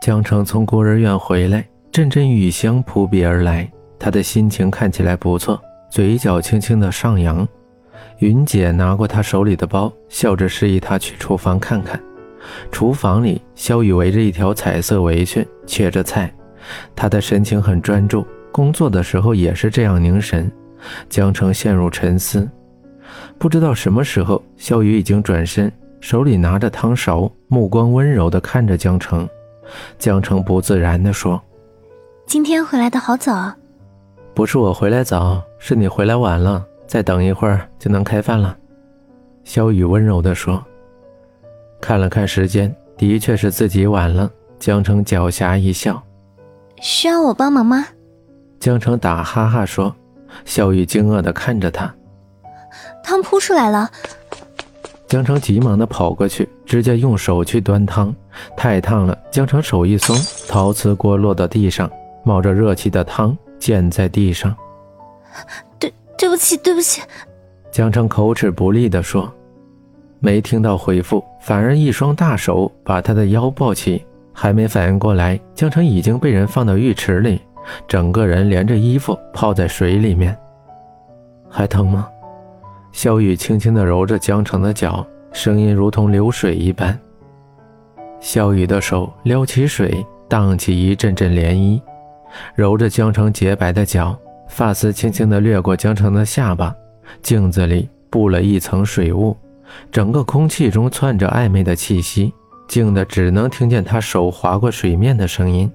江城从孤儿院回来，阵阵雨香扑鼻而来，他的心情看起来不错，嘴角轻轻的上扬。云姐拿过他手里的包，笑着示意他去厨房看看。厨房里，肖雨围着一条彩色围裙，切着菜，他的神情很专注，工作的时候也是这样凝神。江城陷入沉思，不知道什么时候，肖雨已经转身，手里拿着汤勺，目光温柔地看着江城。江城不自然地说：“今天回来的好早啊。”“不是我回来早，是你回来晚了。再等一会儿就能开饭了。”萧雨温柔地说。看了看时间，的确是自己晚了。江城狡黠一笑：“需要我帮忙吗？”江城打哈哈说。萧雨惊愕地看着他：“汤扑出来了。”江城急忙地跑过去，直接用手去端汤，太烫了。江城手一松，陶瓷锅落到地上，冒着热气的汤溅在地上。对，对不起，对不起。江城口齿不利地说，没听到回复，反而一双大手把他的腰抱起，还没反应过来，江城已经被人放到浴池里，整个人连着衣服泡在水里面。还疼吗？萧雨轻轻地揉着江城的脚，声音如同流水一般。萧雨的手撩起水，荡起一阵阵涟漪，揉着江城洁白的脚，发丝轻轻地掠过江城的下巴。镜子里布了一层水雾，整个空气中窜着暧昧的气息，静的只能听见他手划过水面的声音。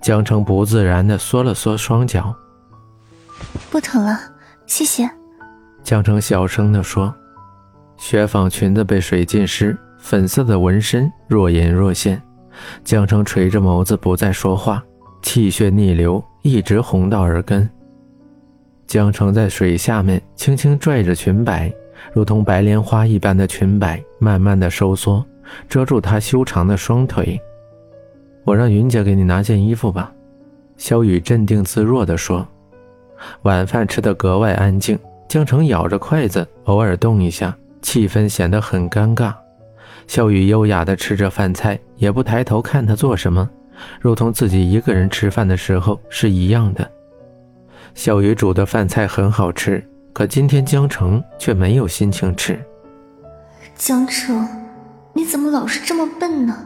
江城不自然地缩了缩双脚，不疼了，谢谢。江城小声地说：“雪纺裙子被水浸湿，粉色的纹身若隐若现。”江城垂着眸子，不再说话，气血逆流，一直红到耳根。江城在水下面轻轻拽着裙摆，如同白莲花一般的裙摆慢慢的收缩，遮住他修长的双腿。我让云姐给你拿件衣服吧。”萧雨镇定自若地说。晚饭吃得格外安静。江城咬着筷子，偶尔动一下，气氛显得很尴尬。小雨优雅地吃着饭菜，也不抬头看他做什么，如同自己一个人吃饭的时候是一样的。小雨煮的饭菜很好吃，可今天江城却没有心情吃。江城，你怎么老是这么笨呢？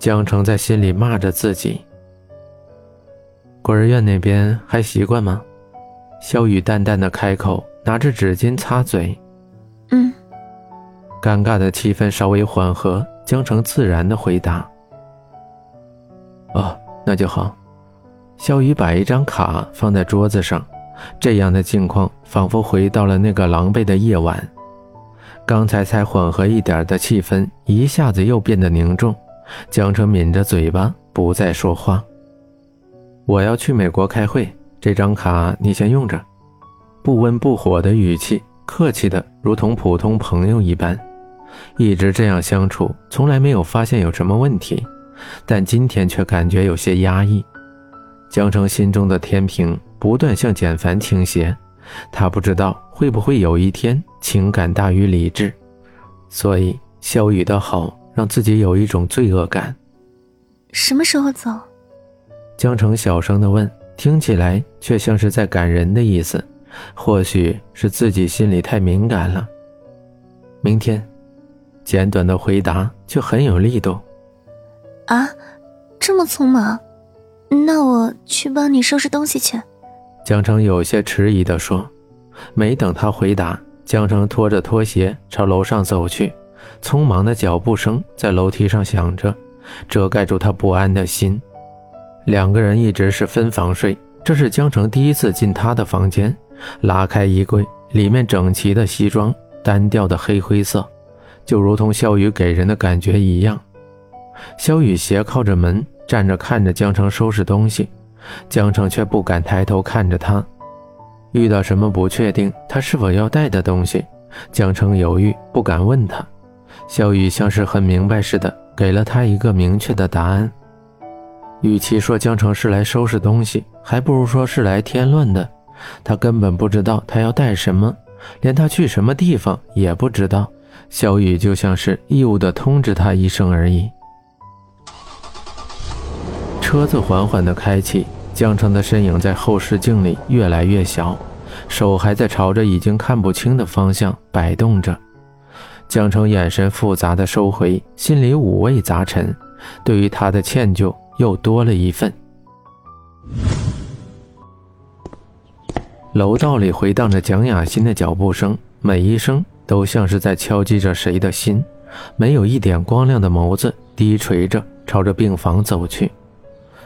江城在心里骂着自己。孤儿院那边还习惯吗？萧雨淡淡的开口。拿着纸巾擦嘴，嗯。尴尬的气氛稍微缓和，江城自然的回答：“哦，那就好。”肖雨把一张卡放在桌子上，这样的境况仿佛回到了那个狼狈的夜晚。刚才才缓和一点的气氛，一下子又变得凝重。江城抿着嘴巴，不再说话。我要去美国开会，这张卡你先用着。不温不火的语气，客气的如同普通朋友一般，一直这样相处，从来没有发现有什么问题，但今天却感觉有些压抑。江城心中的天平不断向简凡倾斜，他不知道会不会有一天情感大于理智，所以萧雨的好让自己有一种罪恶感。什么时候走？江城小声的问，听起来却像是在赶人的意思。或许是自己心里太敏感了。明天，简短的回答却很有力度。啊，这么匆忙？那我去帮你收拾东西去。江城有些迟疑地说。没等他回答，江城拖着拖鞋朝楼上走去，匆忙的脚步声在楼梯上响着，遮盖住他不安的心。两个人一直是分房睡，这是江城第一次进他的房间。拉开衣柜，里面整齐的西装，单调的黑灰色，就如同肖雨给人的感觉一样。肖雨斜靠着门站着，看着江城收拾东西，江城却不敢抬头看着他。遇到什么不确定，他是否要带的东西，江城犹豫，不敢问他。肖雨像是很明白似的，给了他一个明确的答案。与其说江城是来收拾东西，还不如说是来添乱的。他根本不知道他要带什么，连他去什么地方也不知道。小雨就像是义务的通知他一声而已。车子缓缓地开启，江城的身影在后视镜里越来越小，手还在朝着已经看不清的方向摆动着。江城眼神复杂的收回，心里五味杂陈，对于他的歉疚又多了一份。楼道里回荡着蒋雅欣的脚步声，每一声都像是在敲击着谁的心。没有一点光亮的眸子低垂着，朝着病房走去。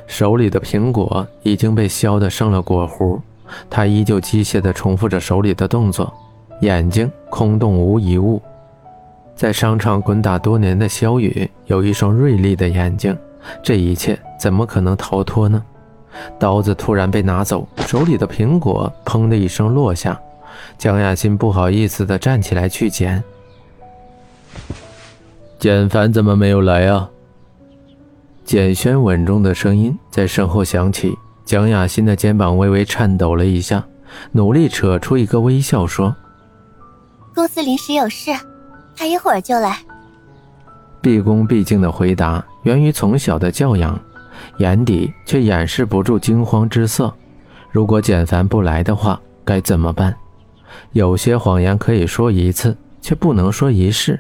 手里的苹果已经被削得剩了果核，他依旧机械地重复着手里的动作，眼睛空洞无一物。在商场滚打多年的肖雨有一双锐利的眼睛，这一切怎么可能逃脱呢？刀子突然被拿走，手里的苹果砰的一声落下，江亚欣不好意思地站起来去捡。简凡怎么没有来啊？简轩稳重的声音在身后响起，蒋雅欣的肩膀微微颤抖了一下，努力扯出一个微笑说：“公司临时有事，他一会儿就来。”毕恭毕敬的回答源于从小的教养，眼底却掩饰不住惊慌之色。如果简凡不来的话，该怎么办？有些谎言可以说一次，却不能说一世。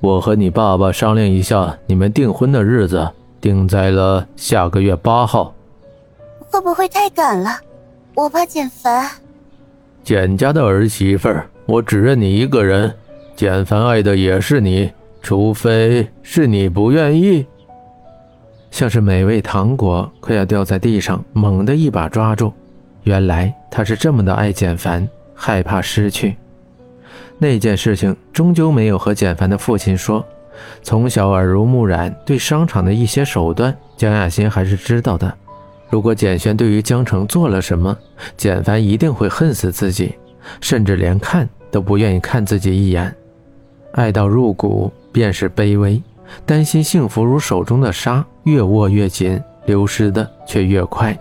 我和你爸爸商量一下，你们订婚的日子定在了下个月八号。会不会太赶了？我怕简凡。简家的儿媳妇儿，我只认你一个人。简凡爱的也是你，除非是你不愿意。像是美味糖果快要掉在地上，猛地一把抓住。原来他是这么的爱简凡，害怕失去。那件事情终究没有和简凡的父亲说。从小耳濡目染，对商场的一些手段，江亚欣还是知道的。如果简轩对于江城做了什么，简凡一定会恨死自己，甚至连看都不愿意看自己一眼。爱到入骨，便是卑微。担心幸福如手中的沙，越握越紧，流失的却越快。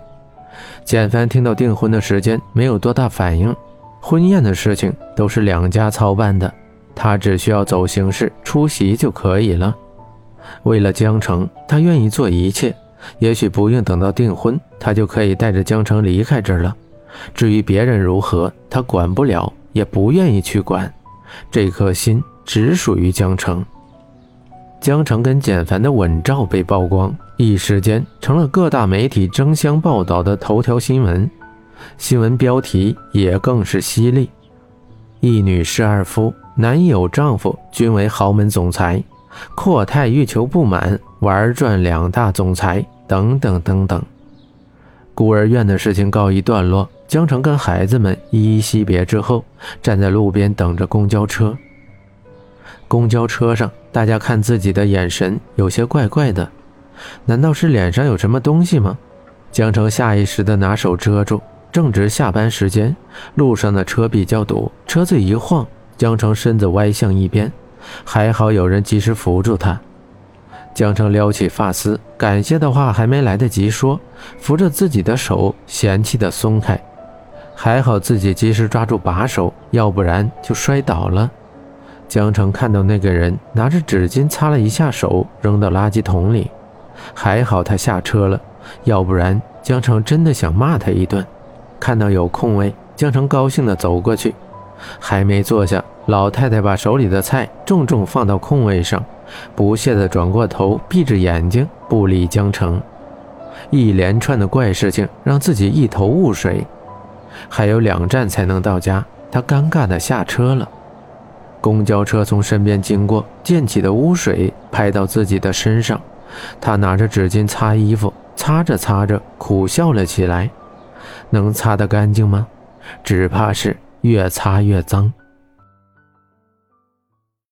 简凡听到订婚的时间，没有多大反应。婚宴的事情都是两家操办的，他只需要走形式出席就可以了。为了江城，他愿意做一切。也许不用等到订婚，他就可以带着江城离开这儿了。至于别人如何，他管不了，也不愿意去管。这颗心只属于江城。江城跟简凡的吻照被曝光，一时间成了各大媒体争相报道的头条新闻。新闻标题也更是犀利：一女侍二夫，男友丈夫均为豪门总裁，阔太欲求不满，玩转两大总裁，等等等等。孤儿院的事情告一段落，江城跟孩子们依依惜别之后，站在路边等着公交车。公交车上，大家看自己的眼神有些怪怪的，难道是脸上有什么东西吗？江城下意识地拿手遮住。正值下班时间，路上的车比较堵，车子一晃，江城身子歪向一边，还好有人及时扶住他。江城撩起发丝，感谢的话还没来得及说，扶着自己的手，嫌弃的松开。还好自己及时抓住把手，要不然就摔倒了。江城看到那个人拿着纸巾擦了一下手，扔到垃圾桶里。还好他下车了，要不然江城真的想骂他一顿。看到有空位，江城高兴地走过去，还没坐下，老太太把手里的菜重重放到空位上，不屑地转过头，闭着眼睛不理江城。一连串的怪事情让自己一头雾水，还有两站才能到家，他尴尬地下车了。公交车从身边经过，溅起的污水拍到自己的身上，他拿着纸巾擦衣服，擦着擦着，苦笑了起来。能擦得干净吗？只怕是越擦越脏。